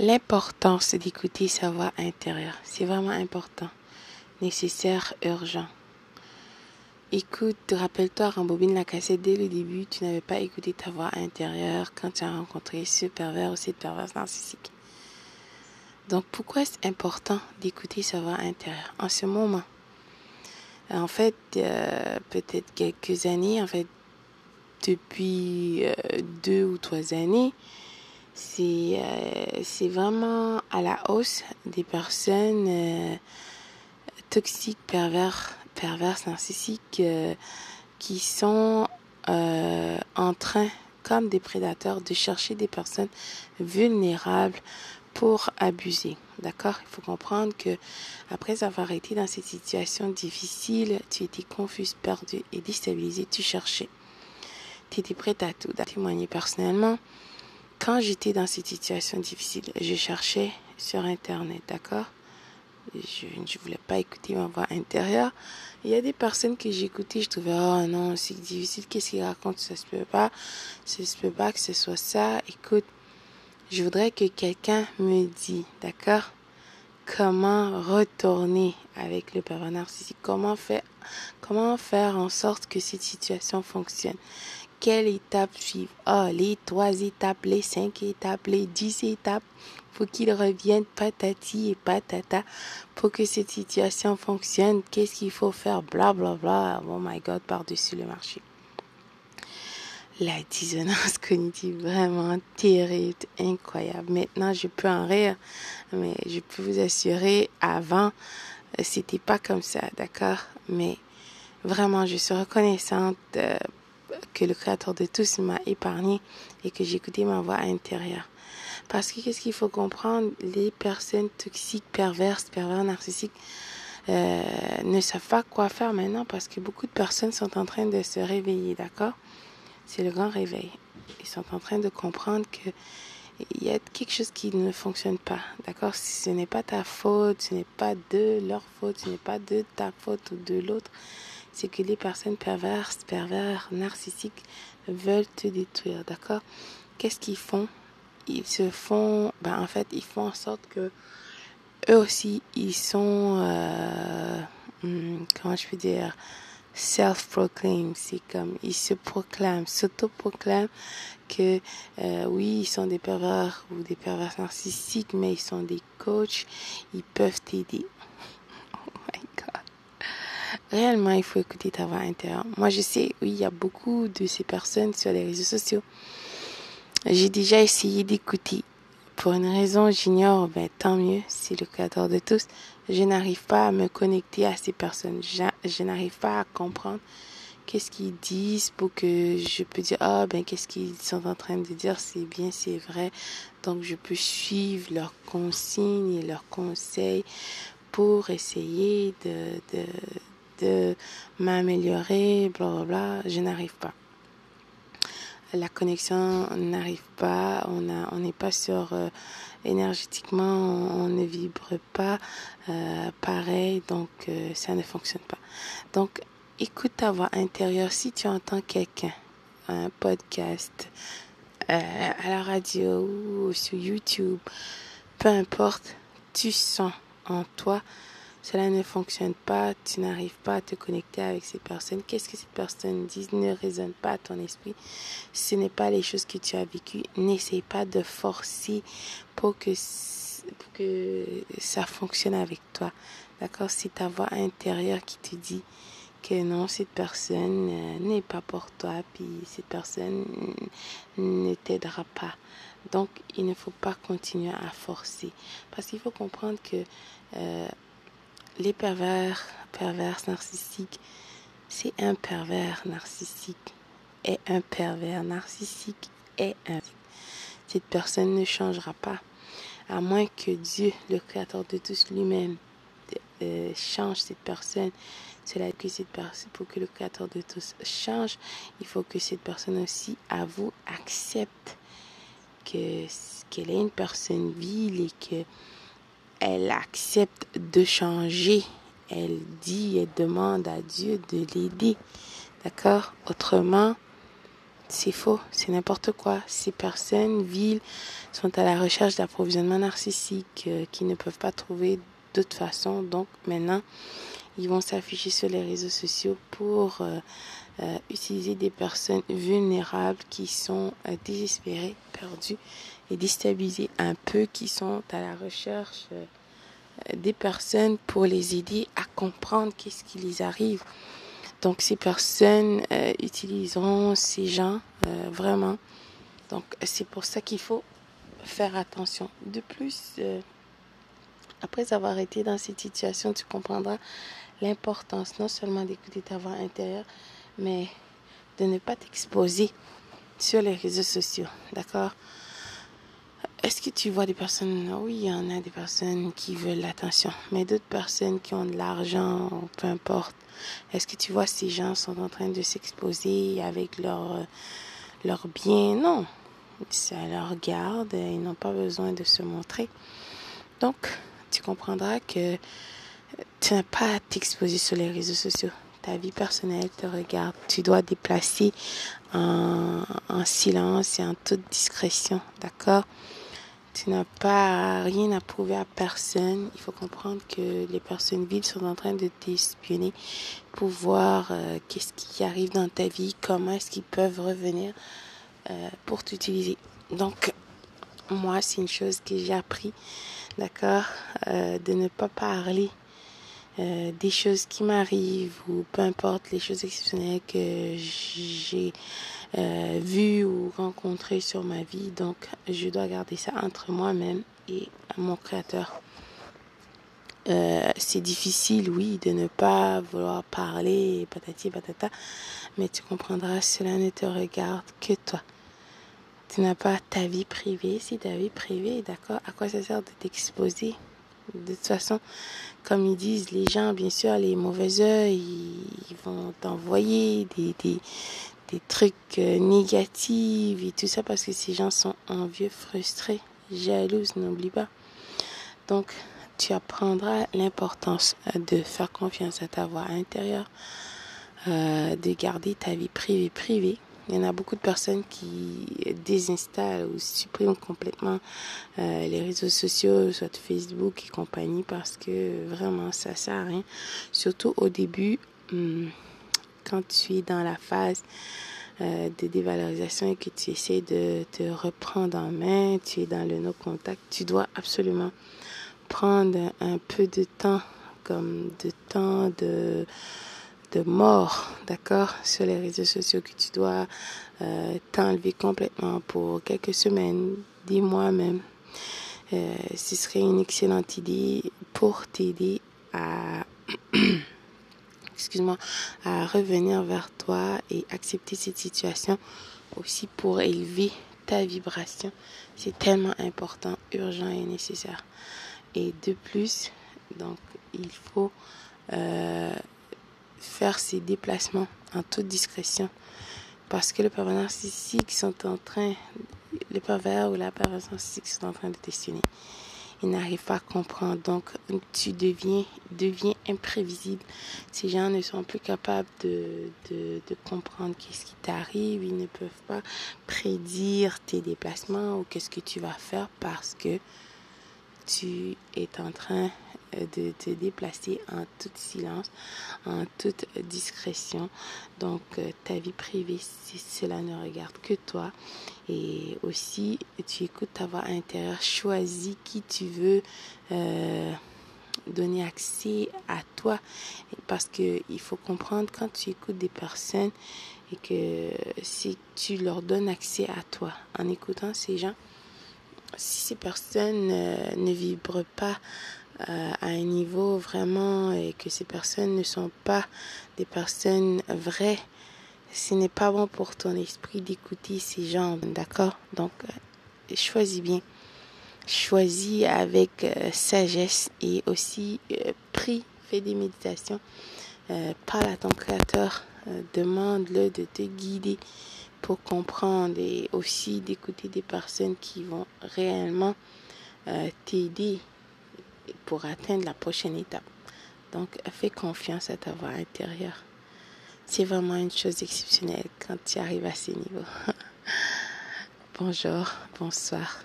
L'importance d'écouter sa voix intérieure, c'est vraiment important, nécessaire, urgent. Écoute, rappelle-toi, rembobine la cassette dès le début, tu n'avais pas écouté ta voix intérieure quand tu as rencontré ce pervers ou cette perverse narcissique. Donc pourquoi est-ce important d'écouter sa voix intérieure en ce moment? En fait, euh, peut-être quelques années, en fait, depuis euh, deux ou trois années, c'est euh, vraiment à la hausse des personnes euh, toxiques, pervers, perverses, narcissiques qui sont en train, comme des prédateurs, de chercher des personnes vulnérables pour abuser. D'accord? Il faut comprendre que après avoir été dans cette situation difficile, tu étais confus, perdu et déstabilisé, tu cherchais tu étais prête à tout, à témoigner personnellement. Quand j'étais dans cette situation difficile, je cherchais sur Internet, d'accord? Je ne voulais pas écouter ma voix intérieure. Il y a des personnes que j'écoutais, je trouvais, oh non, c'est difficile, qu'est-ce qu'il raconte, ça se peut pas, ça se peut pas que ce soit ça. Écoute, je voudrais que quelqu'un me dise, d'accord, comment retourner avec le pervers narcissique, comment faire, comment faire en sorte que cette situation fonctionne? Quelle étape suivre? Ah, les trois étapes, les cinq étapes, les dix étapes. Faut qu'il revienne patati et patata pour que cette situation fonctionne. Qu'est-ce qu'il faut faire? Bla bla bla. Oh my God, par-dessus le marché. La dissonance cognitive, vraiment terrible, incroyable. Maintenant, je peux en rire, mais je peux vous assurer, avant, c'était pas comme ça, d'accord? Mais vraiment, je suis reconnaissante euh, que le Créateur de tous m'a épargné et que j'écoutais ma voix intérieure. Parce que qu'est-ce qu'il faut comprendre? Les personnes toxiques, perverses, pervers, narcissiques euh, ne savent pas quoi faire maintenant parce que beaucoup de personnes sont en train de se réveiller, d'accord? C'est le grand réveil. Ils sont en train de comprendre que il y a quelque chose qui ne fonctionne pas, d'accord? Ce n'est pas ta faute, ce n'est pas de leur faute, ce n'est pas de ta faute ou de l'autre c'est que les personnes perverses, pervers, narcissiques veulent te détruire, d'accord? Qu'est-ce qu'ils font? Ils se font, ben en fait, ils font en sorte que eux aussi, ils sont, euh, hmm, comment je peux dire, self-proclaim, c'est comme ils se proclament, s'auto-proclament que euh, oui, ils sont des pervers ou des pervers narcissiques, mais ils sont des coachs, ils peuvent t'aider. Réellement, il faut écouter ta voix intérieure. Moi, je sais, oui, il y a beaucoup de ces personnes sur les réseaux sociaux. J'ai déjà essayé d'écouter. Pour une raison, j'ignore, ben, tant mieux, c'est le créateur de tous. Je n'arrive pas à me connecter à ces personnes. Je, n'arrive pas à comprendre qu'est-ce qu'ils disent pour que je peux dire, ah, ben, qu'est-ce qu'ils sont en train de dire, c'est bien, c'est vrai. Donc, je peux suivre leurs consignes et leurs conseils pour essayer de, de m'améliorer, bla je n'arrive pas. La connexion n'arrive pas, on on n'est pas sur euh, énergétiquement, on, ne vibre pas euh, pareil, donc euh, ça ne fonctionne pas. Donc, écoute ta voix intérieure si tu entends quelqu'un, un podcast, à la radio ou sur YouTube, peu importe, tu sens en toi cela ne fonctionne pas, tu n'arrives pas à te connecter avec ces personnes. Qu'est-ce que ces personnes disent ne résonne pas à ton esprit. Ce n'est pas les choses que tu as vécues. N'essaye pas de forcer pour que, pour que ça fonctionne avec toi. D'accord? C'est ta voix intérieure qui te dit que non, cette personne euh, n'est pas pour toi, puis cette personne ne t'aidera pas. Donc, il ne faut pas continuer à forcer. Parce qu'il faut comprendre que euh, les pervers, pervers narcissiques, c'est un pervers narcissique et un pervers narcissique et un. Cette personne ne changera pas, à moins que Dieu, le Créateur de tous lui-même, euh, change cette personne. Cela que cette personne, pour que le Créateur de tous change, il faut que cette personne aussi, à vous, accepte que qu'elle est une personne vile et que elle accepte de changer. Elle dit et demande à Dieu de l'aider. D'accord? Autrement, c'est faux, c'est n'importe quoi. Ces personnes viles sont à la recherche d'approvisionnement narcissique euh, qui ne peuvent pas trouver d'autre façon. Donc maintenant, ils vont s'afficher sur les réseaux sociaux pour euh, euh, utiliser des personnes vulnérables qui sont désespérées, perdues et déstabilisées un peu, qui sont à la recherche des personnes pour les aider à comprendre qu'est-ce qui les arrive. Donc ces personnes euh, utiliseront ces gens euh, vraiment. Donc c'est pour ça qu'il faut faire attention. De plus, euh, après avoir été dans cette situation, tu comprendras l'importance non seulement d'écouter ta voix intérieure, mais de ne pas t'exposer sur les réseaux sociaux. D'accord? Est-ce que tu vois des personnes, oui, il y en a des personnes qui veulent l'attention, mais d'autres personnes qui ont de l'argent, peu importe. Est-ce que tu vois ces gens sont en train de s'exposer avec leurs leur biens? Non, ça leur garde, ils n'ont pas besoin de se montrer. Donc, tu comprendras que tu n'as pas à t'exposer sur les réseaux sociaux. Ta vie personnelle te regarde. Tu dois déplacer en, en silence et en toute discrétion. D'accord? Tu n'as pas rien à prouver à personne. Il faut comprendre que les personnes vides sont en train de t'espionner pour voir euh, qu'est-ce qui arrive dans ta vie, comment est-ce qu'ils peuvent revenir euh, pour t'utiliser. Donc, moi, c'est une chose que j'ai appris, d'accord, euh, de ne pas parler des choses qui m'arrivent ou peu importe les choses exceptionnelles que j'ai euh, vu ou rencontré sur ma vie. Donc, je dois garder ça entre moi-même et mon créateur. Euh, c'est difficile, oui, de ne pas vouloir parler, patati patata, mais tu comprendras, cela ne te regarde que toi. Tu n'as pas ta vie privée. Si ta vie privée, d'accord, à quoi ça sert de t'exposer? De toute façon, comme ils disent, les gens, bien sûr, les mauvais œufs, ils, vont t'envoyer des, des, des trucs euh, négatifs et tout ça parce que ces gens sont envieux, frustrés, jalouses, n'oublie pas. Donc, tu apprendras l'importance euh, de faire confiance à ta voix intérieure, euh, de garder ta vie privée privée. Il y en a beaucoup de personnes qui désinstallent ou suppriment complètement les réseaux sociaux, soit Facebook et compagnie, parce que vraiment ça sert à rien. Surtout au début, hum, quand tu es dans la phase euh, de dévalorisation et que tu essaies de te reprendre en main, tu es dans le no-contact, tu dois absolument prendre un peu de temps, comme de temps de, de mort, d'accord, sur les réseaux sociaux que tu dois euh, t'enlever complètement pour quelques semaines, des mois même. Euh, ce serait une excellente idée pour t'aider à excuse-moi, à revenir vers toi et accepter cette situation aussi pour élever ta vibration. C'est tellement important, urgent et nécessaire. Et de plus, donc, il faut euh, faire ces déplacements en toute discrétion. Parce que le pervers narcissique sont en train, le pervers ou la narcissique sont en train de questionner ils n'arrivent pas à comprendre. Donc, tu deviens, deviens imprévisible. Ces gens ne sont plus capables de, de, de comprendre qu'est-ce qui t'arrive. Ils ne peuvent pas prédire tes déplacements ou qu'est-ce que tu vas faire parce que tu es en train de te déplacer en tout silence, en toute discrétion. Donc, euh, ta vie privée, cela ne regarde que toi. Et aussi, tu écoutes ta voix intérieure, choisis qui tu veux. Euh, donner accès à toi parce que il faut comprendre quand tu écoutes des personnes et que si tu leur donnes accès à toi en écoutant ces gens si ces personnes euh, ne vibrent pas euh, à un niveau vraiment et que ces personnes ne sont pas des personnes vraies, ce n'est pas bon pour ton esprit d'écouter ces gens, d'accord? Donc, euh, choisis bien. Choisis avec euh, sagesse et aussi prie, fais des méditations, parle à ton créateur, demande-le de te guider pour comprendre et aussi d'écouter des personnes qui vont réellement t'aider pour atteindre la prochaine étape. Donc, fais confiance à ta voix intérieure. C'est vraiment une chose exceptionnelle quand tu arrives à ce niveau. Bonjour, bonsoir.